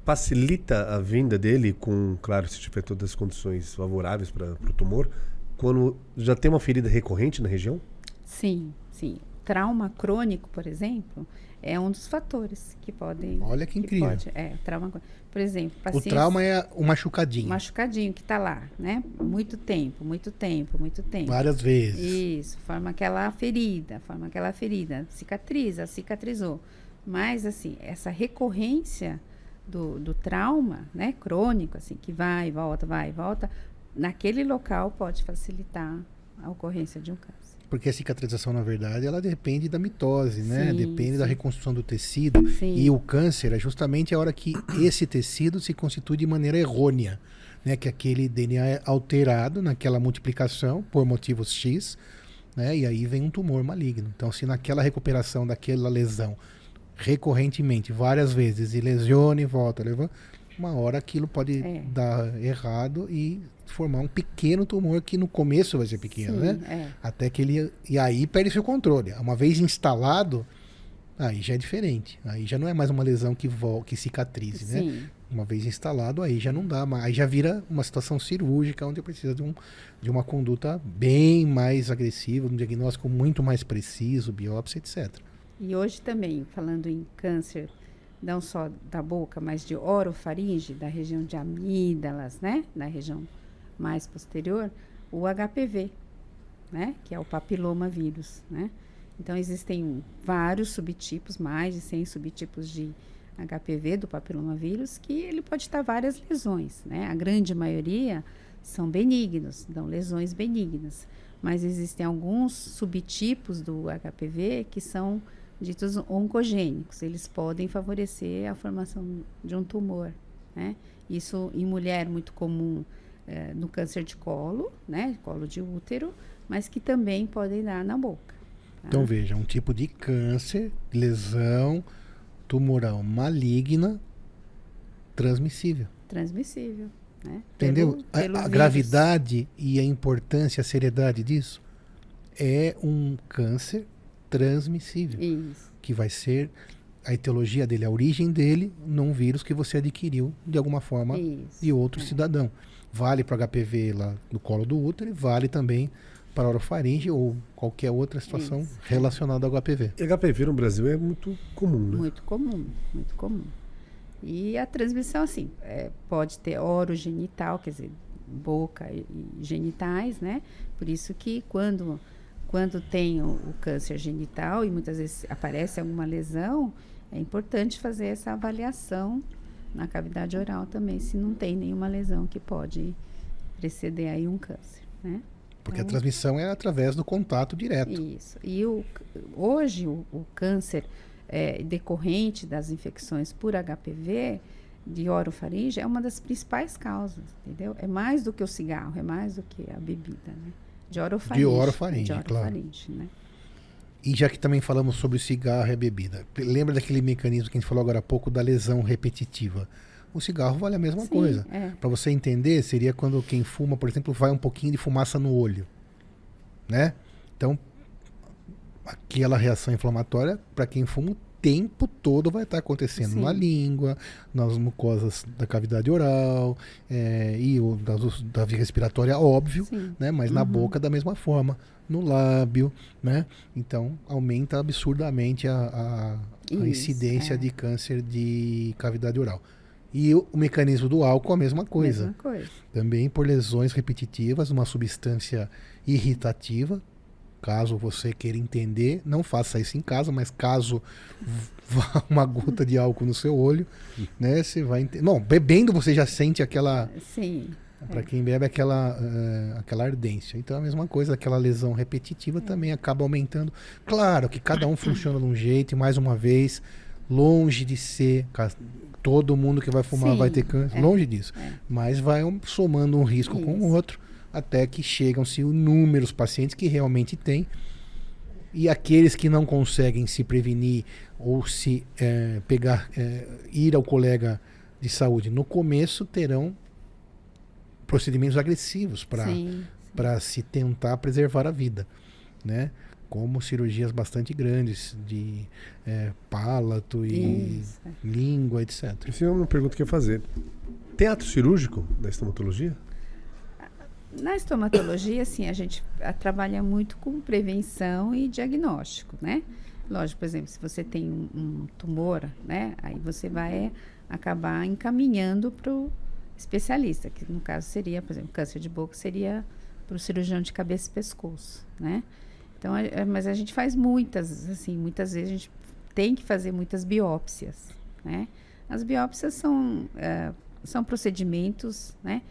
A: facilita a vinda dele com, claro, se tiver todas as condições favoráveis para o tumor, quando já tem uma ferida recorrente na região?
C: Sim, sim. Trauma crônico, por exemplo, é um dos fatores que podem.
B: Olha que incrível.
C: pode- é, trauma. Por exemplo,
B: O
C: pacientes
B: trauma é o machucadinho.
C: machucadinho que está lá, né? Muito tempo, muito tempo, muito tempo.
B: Várias vezes.
C: Isso, forma aquela ferida, forma aquela ferida, cicatriza, cicatrizou. Mas, assim, essa recorrência do, do trauma, né, crônico, assim, que vai volta, vai e volta, naquele local pode facilitar a ocorrência de um câncer.
B: Porque a cicatrização, na verdade, ela depende da mitose, né?
C: Sim,
B: Depende da
C: sim.
B: reconstrução do tecido.
C: Sim.
B: E o câncer é justamente a hora que esse tecido se constitui de maneira errônea. Né? Que aquele DNA é alterado naquela multiplicação por motivos X, né? E aí vem um tumor maligno. Então, se naquela recuperação daquela lesão recorrentemente, várias vezes, e lesiona e volta, leva, uma hora aquilo pode
C: É.
B: dar errado e formar um pequeno tumor que no começo vai ser pequeno,
C: Sim,
B: né?
C: é.
B: Até que ele. E aí perde seu controle. Uma vez instalado, aí já é diferente. Aí já não é mais uma lesão que, vol que cicatrize, né?
C: Sim,
B: Uma vez instalado, aí já não dá mais. Aí já vira uma situação cirúrgica onde precisa de, um, de uma conduta bem mais agressiva, um diagnóstico muito mais preciso, biópsia, etc.
C: E hoje também, falando em câncer, não só da boca, mas de orofaringe, da região de amígdalas, né? Na região mais posterior, o HPV, né? Que é o papiloma vírus, né? Então, existem vários subtipos, mais de 100 subtipos de HPV do papilomavírus, que ele pode estar várias lesões, né? A grande maioria são benignos, dão lesões benignas, mas existem alguns subtipos do HPV que são ditos oncogênicos. Eles podem favorecer a formação de um tumor, né? Isso em mulher muito comum é, no câncer de colo, né? Colo de útero, mas que também podem dar na boca.
B: Tá? Então veja, um tipo de câncer, lesão tumoral maligna transmissível.
C: Transmissível. Né?
B: Entendeu? Pelo, a, a gravidade e a importância, a seriedade disso é um câncer transmissível.
C: Isso.
B: Que vai ser a etiologia dele, a origem dele, num vírus que você adquiriu de alguma forma
C: Isso.
B: de outro é. cidadão. Vale para HPV lá no colo do útero e vale também para orofaringe ou qualquer outra situação Isso. relacionada ao HPV.
A: E HPV no Brasil é muito comum, né?
C: Muito comum, muito comum. E a transmissão, assim, é, pode ter orogenital, quer dizer, boca e, e, genitais, né? Por isso que quando, quando tem o, o, câncer genital e muitas vezes aparece alguma lesão, é importante fazer essa avaliação na cavidade oral também, se não tem nenhuma lesão que pode preceder aí um câncer, né?
B: Porque então, a transmissão é através do contato direto.
C: Isso. E o, hoje o, o câncer é, decorrente das infecções por HPV de orofaringe é uma das principais causas, entendeu? É mais do que o cigarro, é mais do que a bebida, né? De orofaringe.
B: De orofaringe,
C: de orofaringe
B: claro.
C: né?
B: E já que também falamos sobre o cigarro e a bebida, lembra daquele mecanismo que a gente falou agora há pouco da lesão repetitiva? O cigarro vale a mesma
C: Sim,
B: coisa.
C: É.
B: Para você entender, seria quando quem fuma, por exemplo, vai um pouquinho de fumaça no olho, né? Então, aquela reação inflamatória, para quem fuma, tempo todo vai estar tá acontecendo Sim. na língua, nas mucosas da cavidade oral é, e o, da, da, via respiratória, óbvio, Sim. né? Mas uhum. na boca da mesma forma, no lábio, né? Então aumenta absurdamente a, a, Isso, a incidência é. de câncer de cavidade oral. E o, o, mecanismo do álcool a mesma coisa.
C: Mesma coisa.
B: Também por lesões repetitivas, uma substância irritativa, Caso você queira entender, não faça isso em casa, mas caso <laughs> vá uma gota de álcool no seu olho, né, você vai entender. Não, bebendo você já sente aquela.
C: Sim.
B: Para é. quem bebe aquela, uh, aquela ardência. Então a mesma coisa, aquela lesão repetitiva é. também acaba aumentando. Claro que cada um funciona de um jeito, e mais uma vez, longe de ser todo mundo que vai fumar Sim, vai ter câncer, é. longe disso. É. Mas vai um, somando um risco Isso. com o outro até que chegam-se inúmeros pacientes que realmente têm. E aqueles que não conseguem se prevenir ou se é, pegar, é, ir ao colega de saúde no começo terão procedimentos agressivos para se tentar preservar a vida, né? Como cirurgias bastante grandes de é, palato e Isso. língua, etc.
A: Isso é uma pergunta que eu ia fazer. Teatro cirúrgico da estomatologia?
C: Na estomatologia, assim, a gente a, trabalha muito com prevenção e diagnóstico, né? Lógico, por exemplo, se você tem um, um tumor, né? Aí você vai acabar encaminhando para o especialista, que no caso seria, por exemplo, câncer de boca seria para o cirurgião de cabeça e pescoço, né? Então, a, mas a gente faz muitas, assim, muitas vezes a gente tem que fazer muitas biópsias, né? As biópsias são, uh, são procedimentos, né?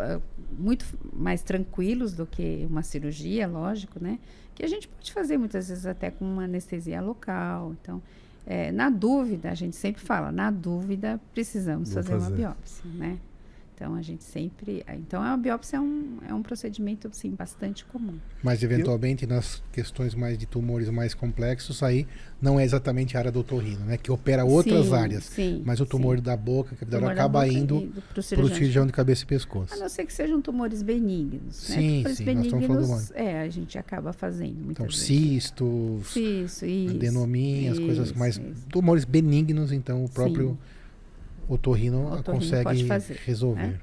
C: Eh, muito mais tranquilos do que uma cirurgia, lógico, né? Que a gente pode fazer muitas vezes até com uma anestesia local. Então, é, na dúvida, a gente sempre fala, na dúvida precisamos fazer, fazer, uma biópsia, né? Então a gente sempre. Então a biópsia é um, é um procedimento assim, bastante comum.
B: Mas eventualmente nas questões mais de tumores mais complexos, aí não é exatamente a área do otorrino, né? Que opera outras
C: sim,
B: áreas.
C: Sim,
B: mas o tumor
C: sim.
B: da boca, que acaba indo para o cirurgião, cirurgião de cabeça e pescoço.
C: A não ser que sejam tumores benignos.
B: Né? Sim,
C: tumores
B: sim.
C: benignos, é, a gente acaba fazendo muitas
B: então,
C: vezes.
B: cistos,
C: Cisto, isso,
B: adenomia, as coisas mais.
C: Isso.
B: Tumores benignos, então o próprio.
C: Sim
B: o torrino, o consegue resolver. Né?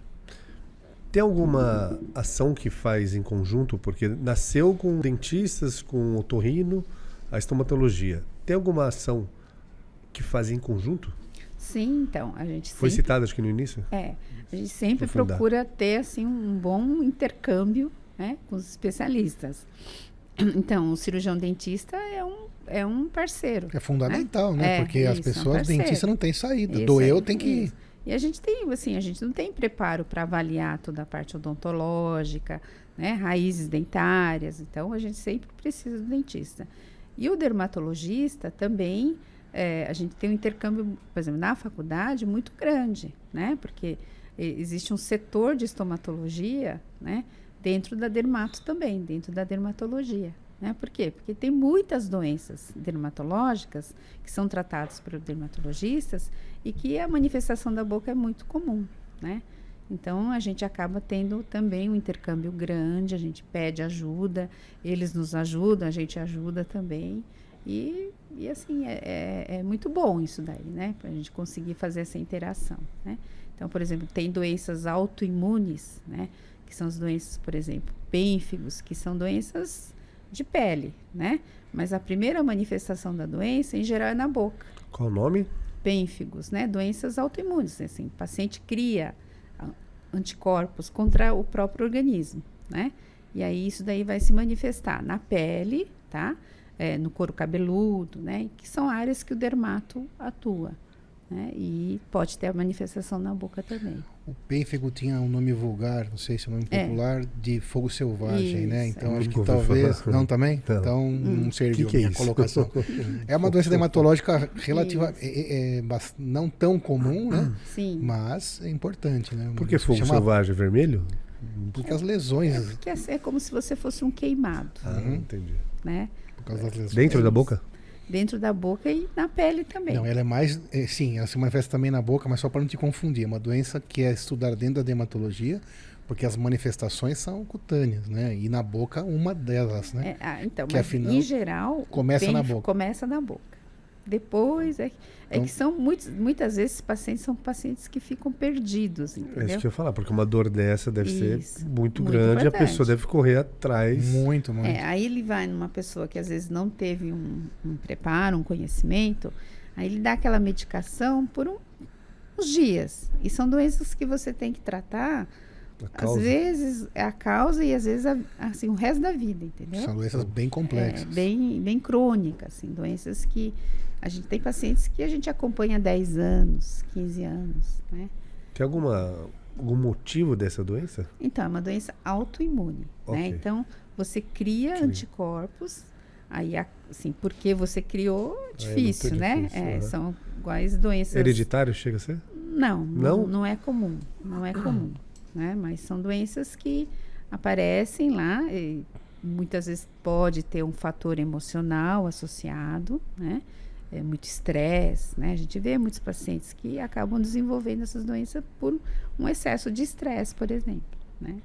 A: Tem alguma ação que faz em conjunto? Porque nasceu com dentistas, com otorrino, a estomatologia, tem alguma ação que faz em conjunto?
C: Sim, então, a gente
A: Foi
C: sempre,
A: citada aqui no início?
C: é, a gente sempre
A: Aprofundar.
C: procura ter assim um bom intercâmbio, né, com os especialistas. Então, o cirurgião dentista é um, é parceiro.
B: É fundamental, né?
C: É,
B: Porque as
C: isso, é um
B: pessoas, dentista não tem saída.
C: Isso
B: Doeu,
C: aí,
B: tem que.
C: isso. E a gente tem, assim, a gente não tem preparo para avaliar toda a parte odontológica, né, raízes dentárias. Então, a gente sempre precisa do dentista. E o dermatologista também, eh, a gente tem um intercâmbio, por exemplo, na faculdade muito grande, né? Porque eh, existe um setor de estomatologia, né? Dentro da dermato também, dentro da dermatologia. Né? Por quê? Porque tem muitas doenças dermatológicas que são tratadas por dermatologistas e que a manifestação da boca é muito comum, né? Então a gente acaba tendo também um intercâmbio grande, a gente pede ajuda, eles nos ajudam, a gente ajuda também. E, e assim, é, é, é muito bom isso daí, né? Para a gente conseguir fazer essa interação, né? Então, por exemplo, tem doenças autoimunes, né? Que são as doenças, por exemplo, pênfigos, que são doenças de pele, né? Mas a primeira manifestação da doença, em geral, é na boca.
A: Qual o nome?
C: Pênfigos, né? Doenças autoimunes, assim, o paciente cria anticorpos contra o próprio organismo, né? E aí isso daí vai se manifestar na pele, tá? É, no couro cabeludo, né? Que são áreas que o dermato atua, né? E pode ter a manifestação na boca também.
B: O pênfego tinha um nome vulgar, não sei se é um nome
C: É.
B: popular, de fogo selvagem, né?
C: Isso,
B: Então
A: é.
B: acho que talvez.
A: falar.
B: Não, também? Então
C: Hum.
B: não serviu
A: Que que é
B: minha
A: isso?
B: colocação. <laughs> É uma doença dermatológica relativa, é, é- é não tão comum, né?
C: Sim.
B: Mas é importante, né?
A: Por que fogo
B: Chama-
A: selvagem vermelho?
B: Porque as lesões,
C: Porque é, é como se você fosse um queimado,
A: Ah,
B: Uhum.
A: entendi.
C: né?
B: por causa das lesões.
A: Dentro da boca?
C: Dentro da boca e na pele também.
B: Não, ela é mais. é, sim, ela se manifesta também na boca, mas só para não te confundir. É uma doença que é estudada dentro da dermatologia, porque as manifestações são cutâneas, né? E na boca, uma delas, né?
C: É, ah, então,
B: Que
C: mas
B: afinal,
C: em geral,
B: começa
C: bem-
B: na boca.
C: Começa na boca. Depois é, que- é
B: Então-
C: que são muitos, muitas vezes esses pacientes são pacientes que ficam perdidos,
A: É isso
C: entendeu?
A: que eu ia falar, porque uma dor dessa deve ser
C: Isso.
A: muito,
C: Muito
A: grande e a
C: importante.
A: pessoa deve correr atrás.
B: Muito, muito.
C: É, aí ele vai numa pessoa que às vezes não teve um, um preparo, um conhecimento, aí ele dá aquela medicação por um- uns dias. E são doenças que você tem que tratar, às vezes é a causa e às vezes a- assim, o resto da vida, entendeu?
B: São doenças bem
C: É,
B: complexas.
C: bem, bem crônicas, assim, doenças que a gente tem pacientes que a gente acompanha há 10 anos, 15 anos, né?
A: Tem alguma, algum motivo dessa doença?
C: Então, é uma doença autoimune,
A: Ok.
C: né? Então, você cria
A: Sim.
C: anticorpos, aí, assim, porque você criou, é
A: muito
C: difícil, né?
A: difícil,
C: É. São iguais doenças...
A: Hereditário chega a ser?
C: Não,
A: Não?
C: não, não é comum, não é comum, né? Mas são doenças que aparecem lá muitas vezes pode ter um fator emocional associado, né? É muito estresse, né? A gente vê muitos pacientes que acabam desenvolvendo essas doenças por um excesso de estresse, por exemplo, né?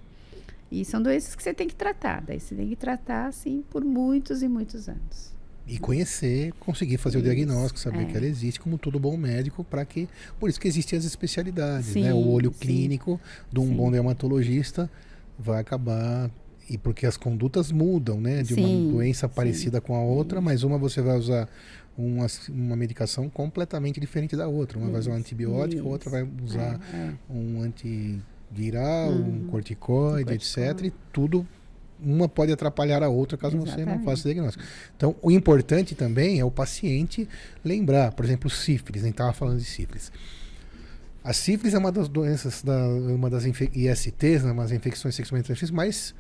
C: E são doenças que você tem que tratar, daí você tem que tratar assim por muitos e muitos anos.
B: E conhecer, conseguir fazer o
C: Isso,
B: diagnóstico, saber
C: é.
B: que ela existe, como todo bom médico, para que. Por isso que existem as especialidades,
C: Sim,
B: né? O olho
C: sim.
B: clínico de um
C: Sim.
B: bom dermatologista vai acabar. E porque as condutas mudam, né? De
C: Sim,
B: uma doença
C: sim.
B: parecida com a outra, mas uma você vai usar uma, uma medicação completamente diferente da outra. Uma vai usar um
C: Isso,
B: antibiótico, a outra vai usar
C: É, é.
B: um antiviral, um
C: Uhum.
B: corticoide,
C: Um
B: etc.
C: corticoide.
B: E tudo, uma pode atrapalhar a outra caso você não
C: Exatamente.
B: faça o diagnóstico. Então, o importante também é o paciente lembrar, por exemplo, sífilis, a gente estava falando de sífilis. A sífilis é uma das doenças, da, uma das ISTs, né, infecções sexualmente transmissíveis, mais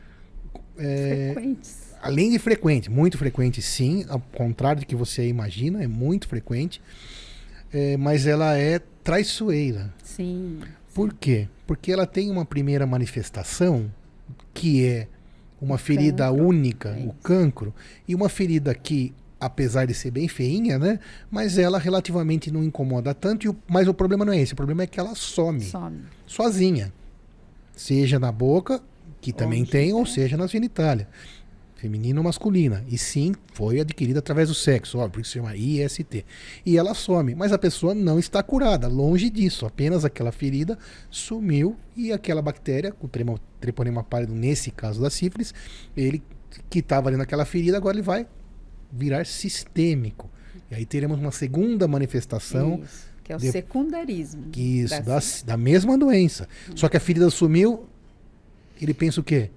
B: é,
C: Frequentes.
B: Além de frequente, muito frequente sim, ao contrário do que você imagina, é muito frequente, é, mas ela é traiçoeira.
C: Sim.
B: Por quê? Porque ela tem uma primeira manifestação que é uma ferida
C: cancro.
B: única,
C: É
B: o cancro, e uma ferida que, apesar de ser bem feinha, né? Mas ela relativamente não incomoda tanto, o- mas o problema não é esse, o problema é que ela some,
C: Some.
B: sozinha. Seja na boca, que também
C: Onde
B: tem, ou
C: é.
B: seja na genitália. Feminina ou masculina. E sim, foi adquirida através do sexo, óbvio, por isso se chama IST. E ela some, mas a pessoa não está curada, longe disso. Apenas aquela ferida sumiu e aquela bactéria, o treponema pálido, nesse caso da sífilis, ele que estava ali naquela ferida, agora ele vai virar sistêmico. E aí teremos uma segunda manifestação.
C: Isso, que é o
B: de-
C: secundarismo.
B: Que isso,
C: da
B: da, da mesma doença. Só que a ferida sumiu, ele pensa o quê?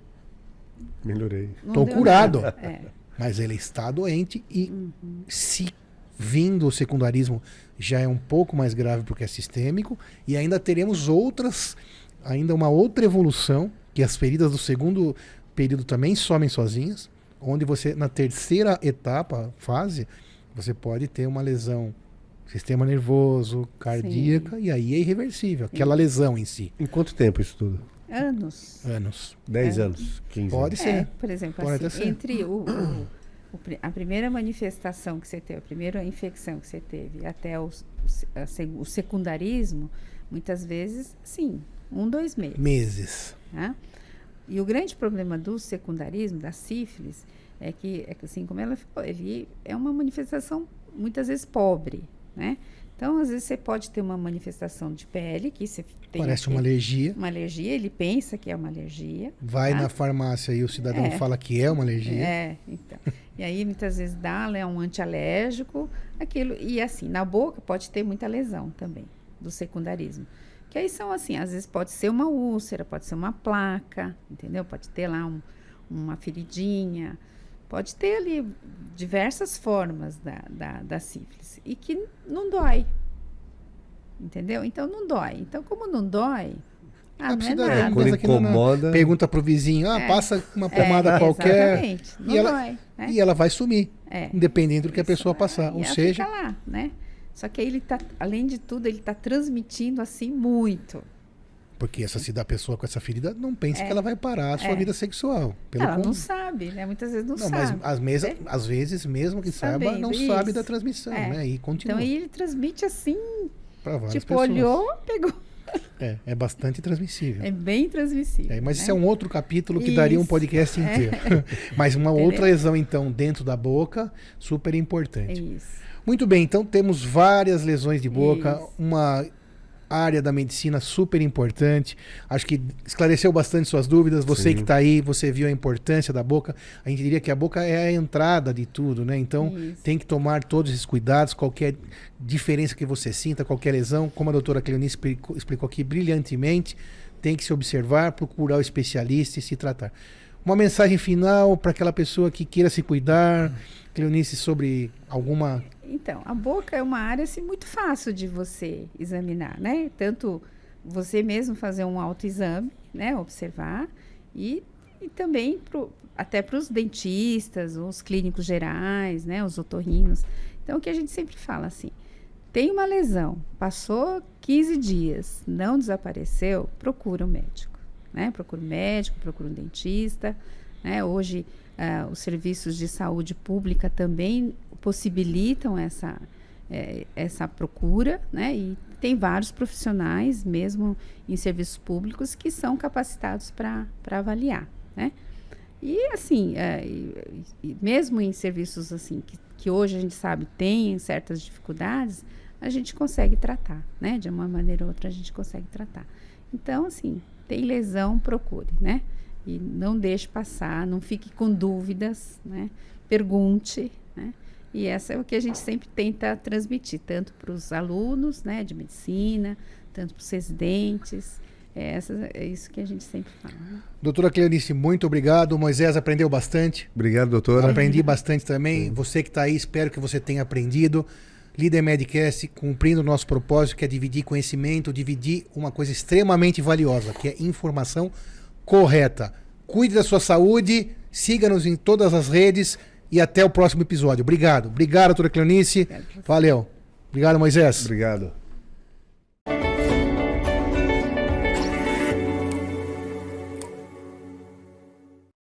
A: Melhorei.
C: Não
B: Tô
C: deu
B: curado.
C: É.
B: Mas ele está doente e
C: Uhum.
B: se vindo o secundarismo já é um pouco mais grave porque é sistêmico e ainda teremos outras, ainda uma outra evolução que as feridas do segundo período também somem sozinhas, onde você na terceira etapa, fase, você pode ter uma lesão sistema nervoso, cardíaca e aí é irreversível, aquela lesão em si.
A: Em quanto tempo isso tudo?
C: Anos.
B: Anos.
A: 10
C: É.
A: anos? 15
B: Pode
A: anos?
B: ser.
C: É, por exemplo,
B: Pode
C: assim,
B: ser.
C: entre o, o- o a primeira manifestação que você teve, a primeira infecção que você teve, até o, o secundarismo, muitas vezes, sim, um, dois meses.
B: Meses.
C: né? E o grande problema do secundarismo, da sífilis, é que, é que, assim como ela falou, ele é uma manifestação muitas vezes pobre, né? Então, às vezes você pode ter uma manifestação de pele, que você tem
B: Parece uma alergia.
C: uma alergia, ele pensa que é uma alergia,
B: Vai
C: Ah.
B: na farmácia e o cidadão
C: É.
B: fala que é uma alergia.
C: É, então. E aí muitas vezes dá, é um antialérgico, aquilo. E assim, na boca pode ter muita lesão também, do secundarismo. Que aí são assim, às vezes pode ser uma úlcera, pode ser uma placa, entendeu? Pode ter lá um- uma feridinha, pode ter ali diversas formas da, da, da sífilis. E que não dói. Entendeu? Então não dói. Então, como não dói, ah,
B: Ah,
C: não é
B: precisa-
C: nada.
A: Quando
B: não-
A: incomoda.
B: Pergunta pro vizinho, ah,
C: É.
B: passa uma
C: É,
B: pomada qualquer
C: Exatamente. Não
B: e ela-
C: dói. Né?
B: e ela vai sumir,
C: É.
B: independente do que a pessoa
C: é,
B: passar.
C: e
B: Ou
C: ela
B: seja,
C: fica lá, né? Só que aí ele tá, além de tudo, ele tá transmitindo assim muito.
B: Porque essa se da pessoa com essa ferida não pense
C: É.
B: que ela vai parar a sua
C: É.
B: vida sexual. Pelo
C: ela não sabe, né? Muitas vezes não,
B: Não, mas
C: sabe.
B: às, mesa,
C: É.
B: às vezes, mesmo que saiba,
C: Sabendo,
B: não sabe
C: isso.
B: da transmissão,
C: É.
B: né? E continua
C: Então aí ele transmite assim,
B: para várias
C: tipo,
B: pessoas.
C: olhou, pegou. <laughs>
B: É, é bastante transmissível.
C: É bem transmissível.
B: É, mas
C: né?
B: isso é um outro capítulo que daria um
C: Isso.
B: podcast <laughs> inteiro. <laughs> mas uma
C: Entendeu?
B: outra lesão, então, dentro da boca, super
C: É
B: importante.
C: isso.
B: Muito bem, então temos várias lesões de boca,
C: Isso.
B: uma área da medicina super importante. Acho que esclareceu bastante suas dúvidas. Você
A: Sim.
B: que está aí, você viu a importância da boca. A gente diria que a boca é a entrada de tudo, né? Então
C: Isso.
B: tem que tomar todos esses cuidados. Qualquer diferença que você sinta, qualquer lesão, como a doutora Cleonice explicou, explicou aqui brilhantemente, tem que se observar, procurar o especialista e se tratar. Uma mensagem final para aquela pessoa que queira se cuidar, Cleonice, sobre alguma
C: Então, a boca é uma área assim, muito fácil de você examinar, né? Tanto você mesmo fazer um autoexame, né? Observar, e, e também pro, até para os dentistas, os clínicos gerais, né? Os otorrinos. Então, o que a gente sempre fala assim, tem uma lesão, passou 15 dias, não desapareceu, procura um médico, né? Procura um médico, procura um dentista, né? Hoje, ah, os serviços de saúde pública também possibilitam essa, eh, essa procura, né? E tem vários profissionais, mesmo em serviços públicos, que são capacitados para avaliar, né? E assim, e mesmo em serviços assim que, que hoje a gente sabe tem certas dificuldades, a gente consegue tratar, né? De uma maneira ou outra a gente consegue tratar. Então, assim, tem lesão, procure, né? E não deixe passar, não fique com dúvidas, né? Pergunte, né? E essa é o que a gente sempre tenta transmitir, tanto para os alunos, né, de medicina, tanto para os residentes. É, essa, é isso que a gente sempre fala. né?
B: Doutora Cleonice, muito obrigado. Moisés aprendeu bastante.
A: Obrigado, doutora.
B: Aprendi bastante também. Você que está aí, espero que você tenha aprendido. Líder Medcast cumprindo o nosso propósito, que é dividir conhecimento, dividir uma coisa extremamente valiosa, que é informação correta. Cuide da sua saúde, siga-nos em todas as redes e até o próximo episódio. Obrigado. Obrigado, doutora Cleonice. Valeu. Obrigado, Moisés.
A: Obrigado.